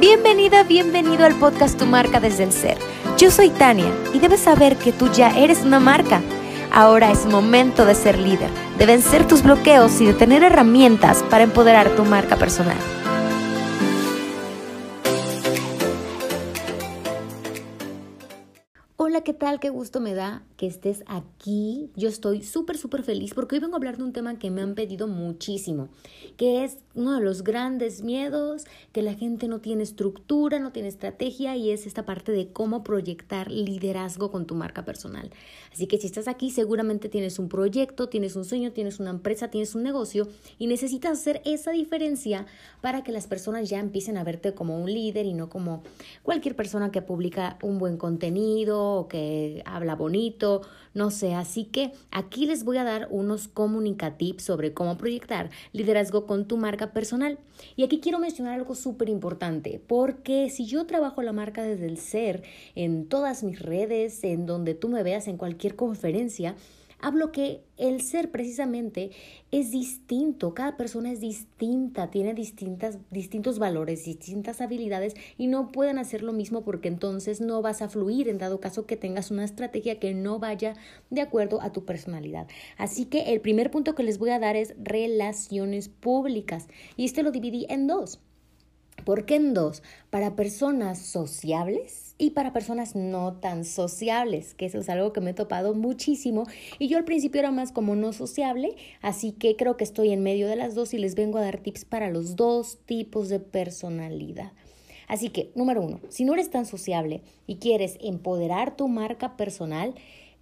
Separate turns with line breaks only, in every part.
Bienvenida, bienvenido al podcast Tu marca desde el ser. Yo soy Tania y debes saber que tú ya eres una marca. Ahora es momento de ser líder, de vencer tus bloqueos y de tener herramientas para empoderar tu marca personal. Hola, ¿qué tal? Qué gusto me da que estés aquí. Yo estoy súper, súper feliz porque hoy vengo a hablar de un tema que me han pedido muchísimo, que es uno de los grandes miedos, que la gente no tiene estructura, no tiene estrategia y es esta parte de cómo proyectar liderazgo con tu marca personal. Así que si estás aquí, seguramente tienes un proyecto, tienes un sueño, tienes una empresa, tienes un negocio y necesitas hacer esa diferencia para que las personas ya empiecen a verte como un líder y no como cualquier persona que publica un buen contenido o que habla bonito no sé. Así que aquí les voy a dar unos comunicativos sobre cómo proyectar liderazgo con tu marca personal. Y aquí quiero mencionar algo súper importante, porque si yo trabajo la marca desde el ser en todas mis redes, en donde tú me veas en cualquier conferencia, Hablo que el ser precisamente es distinto, cada persona es distinta, tiene distintas, distintos valores, distintas habilidades y no pueden hacer lo mismo porque entonces no vas a fluir en dado caso que tengas una estrategia que no vaya de acuerdo a tu personalidad. Así que el primer punto que les voy a dar es relaciones públicas y este lo dividí en dos. ¿Por qué en dos? Para personas sociables y para personas no tan sociables, que eso es algo que me he topado muchísimo y yo al principio era más como no sociable, así que creo que estoy en medio de las dos y les vengo a dar tips para los dos tipos de personalidad. Así que, número uno, si no eres tan sociable y quieres empoderar tu marca personal,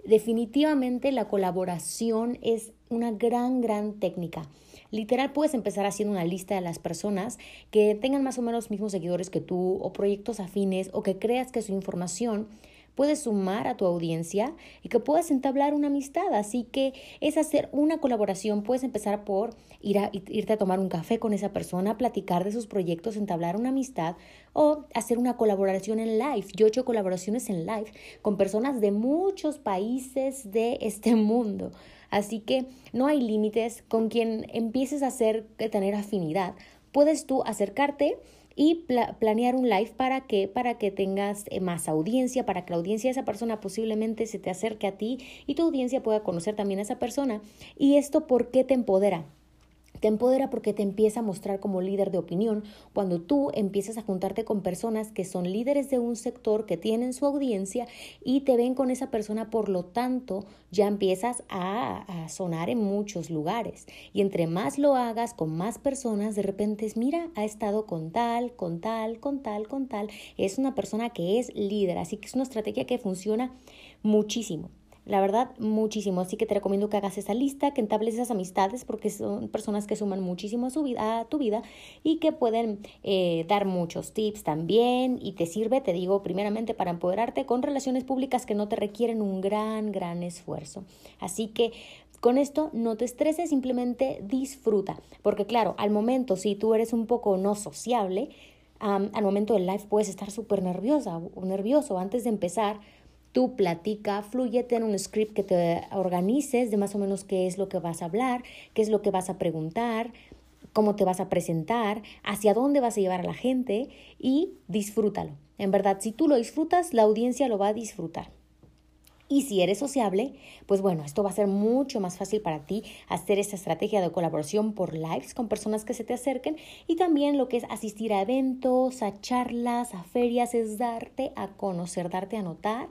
definitivamente la colaboración es una gran, gran técnica. Literal, puedes empezar haciendo una lista de las personas que tengan más o menos los mismos seguidores que tú o proyectos afines o que creas que su información puede sumar a tu audiencia y que puedas entablar una amistad. Así que es hacer una colaboración. Puedes empezar por ir a, irte a tomar un café con esa persona, platicar de sus proyectos, entablar una amistad o hacer una colaboración en live. Yo he hecho colaboraciones en live con personas de muchos países de este mundo. Así que no hay límites con quien empieces a hacer, a tener afinidad. Puedes tú acercarte y planear un live para que para que tengas eh, más audiencia, para que la audiencia de esa persona posiblemente se te acerque a ti y tu audiencia pueda conocer también a esa persona. ¿Y esto por qué te empodera? Te empodera porque te empieza a mostrar como líder de opinión cuando tú empiezas a juntarte con personas que son líderes de un sector, que tienen su audiencia y te ven con esa persona, por lo tanto ya empiezas a, a sonar en muchos lugares. Y entre más lo hagas con más personas, de repente es, mira, ha estado con tal, con tal, con tal, con tal. Es una persona que es líder, así que es una estrategia que funciona muchísimo. La verdad, muchísimo. Así que te recomiendo que hagas esa lista, que entables esas amistades, porque son personas que suman muchísimo a, su vida, a tu vida y que pueden eh, dar muchos tips también. Y te sirve, te digo, primeramente para empoderarte con relaciones públicas que no te requieren un gran, gran esfuerzo. Así que con esto no te estreses, simplemente disfruta. Porque claro, al momento, si tú eres un poco no sociable, al momento del live puedes estar súper nerviosa o nervioso antes de empezar Tú platica, fluyete en un script que te organices de más o menos qué es lo que vas a hablar, qué es lo que vas a preguntar, cómo te vas a presentar, hacia dónde vas a llevar a la gente y disfrútalo. En verdad, si tú lo disfrutas, la audiencia lo va a disfrutar. Y si eres sociable, pues bueno, esto va a ser mucho más fácil para ti hacer esta estrategia de colaboración por lives con personas que se te acerquen y también lo que es asistir a eventos, a charlas, a ferias, es darte a conocer, darte a notar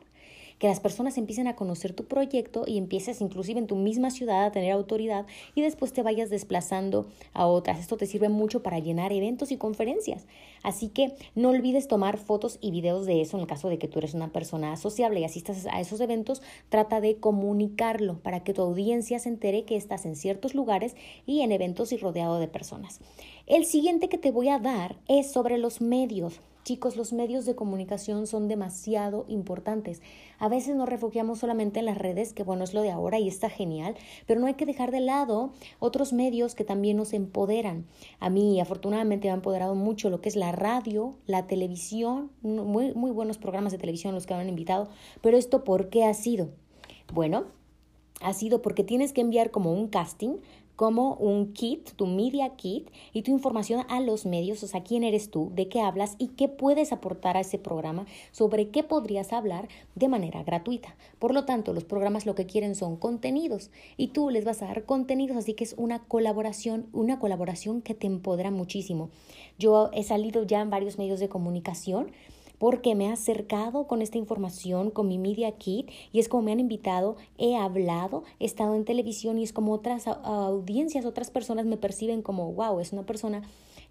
que las personas empiecen a conocer tu proyecto y empieces inclusive en tu misma ciudad a tener autoridad y después te vayas desplazando a otras. Esto te sirve mucho para llenar eventos y conferencias. Así que no olvides tomar fotos y videos de eso en el caso de que tú eres una persona sociable y asistas a esos eventos. Trata de comunicarlo para que tu audiencia se entere que estás en ciertos lugares y en eventos y rodeado de personas. El siguiente que te voy a dar es sobre los medios. Chicos, los medios de comunicación son demasiado importantes. A veces nos refugiamos solamente en las redes, que bueno, es lo de ahora y está genial, pero no hay que dejar de lado otros medios que también nos empoderan. A mí, afortunadamente, me ha empoderado mucho lo que es la radio, la televisión, muy, muy buenos programas de televisión los que me han invitado, pero esto, ¿por qué ha sido? Bueno, ha sido porque tienes que enviar como un casting como un kit, tu media kit y tu información a los medios, o sea, quién eres tú, de qué hablas y qué puedes aportar a ese programa, sobre qué podrías hablar de manera gratuita. Por lo tanto, los programas lo que quieren son contenidos y tú les vas a dar contenidos, así que es una colaboración, una colaboración que te empodera muchísimo. Yo he salido ya en varios medios de comunicación porque me he acercado con esta información, con mi Media Kit, y es como me han invitado, he hablado, he estado en televisión y es como otras audiencias, otras personas me perciben como, wow, es una persona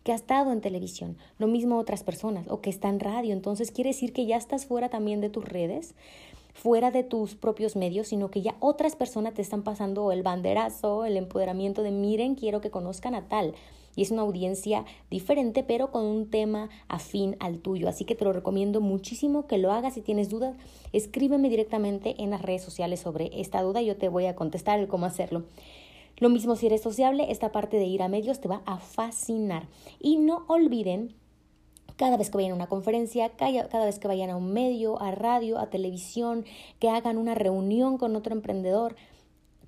que ha estado en televisión, lo mismo otras personas, o que está en radio, entonces quiere decir que ya estás fuera también de tus redes, fuera de tus propios medios, sino que ya otras personas te están pasando el banderazo, el empoderamiento de miren, quiero que conozcan a tal y es una audiencia diferente, pero con un tema afín al tuyo. Así que te lo recomiendo muchísimo que lo hagas. Si tienes dudas, escríbeme directamente en las redes sociales sobre esta duda y yo te voy a contestar el cómo hacerlo. Lo mismo si eres sociable, esta parte de ir a medios te va a fascinar. Y no olviden cada vez que vayan a una conferencia, cada vez que vayan a un medio, a radio, a televisión, que hagan una reunión con otro emprendedor,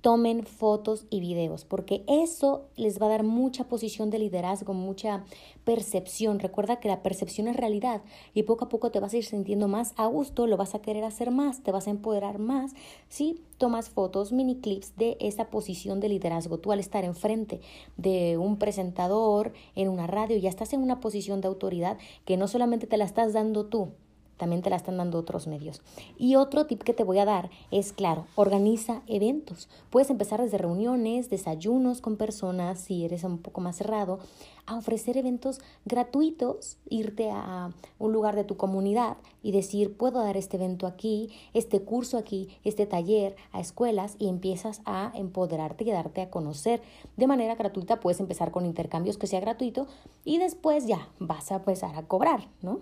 tomen fotos y videos, porque eso les va a dar mucha posición de liderazgo, mucha percepción. Recuerda que la percepción es realidad y poco a poco te vas a ir sintiendo más a gusto, lo vas a querer hacer más, te vas a empoderar más si tomas fotos, mini clips de esa posición de liderazgo. Tú al estar enfrente de un presentador en una radio ya estás en una posición de autoridad que no solamente te la estás dando tú, también te la están dando otros medios. Y otro tip que te voy a dar es, claro, organiza eventos. Puedes empezar desde reuniones, desayunos con personas, si eres un poco más cerrado, a ofrecer eventos gratuitos, irte a un lugar de tu comunidad y decir, puedo dar este evento aquí, este curso aquí, este taller a escuelas y empiezas a empoderarte y a darte a conocer de manera gratuita. Puedes empezar con intercambios que sea gratuito y después ya vas a empezar a cobrar, ¿no?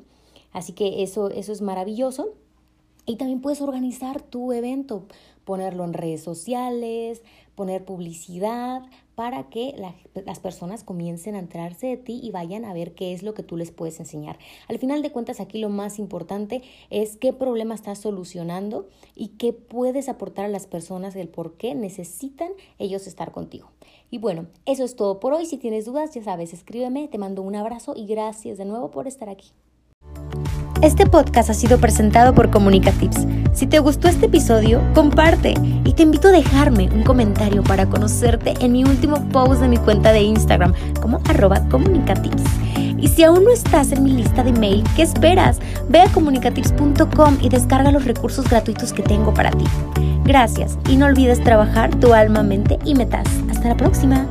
Así que eso, eso es maravilloso. Y también puedes organizar tu evento, ponerlo en redes sociales, poner publicidad para que las personas comiencen a enterarse de ti y vayan a ver qué es lo que tú les puedes enseñar. Al final de cuentas, aquí lo más importante es qué problema estás solucionando y qué puedes aportar a las personas, el por qué necesitan ellos estar contigo. Y bueno, eso es todo por hoy. Si tienes dudas, ya sabes, escríbeme, te mando un abrazo y gracias de nuevo por estar aquí. Este podcast ha sido presentado por Comunicatips. Si te gustó este episodio, comparte y te invito a dejarme un comentario para conocerte en mi último post de mi cuenta de Instagram como arroba comunicatips. Y si aún no estás en mi lista de mail, ¿qué esperas? Ve a comunicatips.com y descarga los recursos gratuitos que tengo para ti. Gracias y no olvides trabajar tu alma, mente y metas. Hasta la próxima.